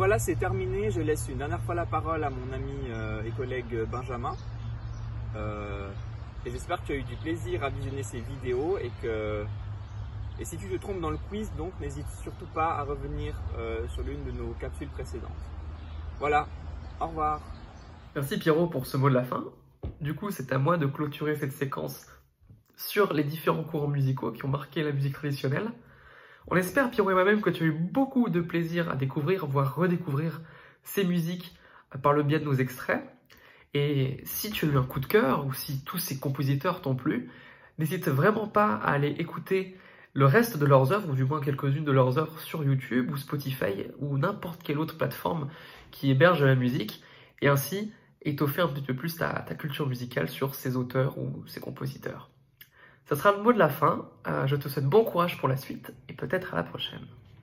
voilà, c'est terminé. Je laisse une dernière fois la parole à mon ami et collègue Benjamin. et j'espère que tu as eu du plaisir à visionner ces vidéos et que et si tu te trompes dans le quiz, donc n'hésite surtout pas à revenir sur l'une de nos capsules précédentes. Voilà, au revoir. Merci Pierrot pour ce mot de la fin. Du coup, c'est à moi de clôturer cette séquence sur les différents courants musicaux qui ont marqué la musique traditionnelle. On espère, Pierrot et moi-même, que tu as eu beaucoup de plaisir à découvrir, voire redécouvrir ces musiques par le biais de nos extraits. Et si tu as eu un coup de cœur, ou si tous ces compositeurs t'ont plu, n'hésite vraiment pas à aller écouter le reste de leurs œuvres, ou du moins quelques-unes de leurs œuvres sur YouTube ou Spotify, ou n'importe quelle autre plateforme qui héberge la musique, et ainsi étoffer un petit peu plus ta, culture musicale sur ces auteurs ou ces compositeurs. Ça sera le mot de la fin. Euh, je te souhaite bon courage pour la suite et peut-être à la prochaine.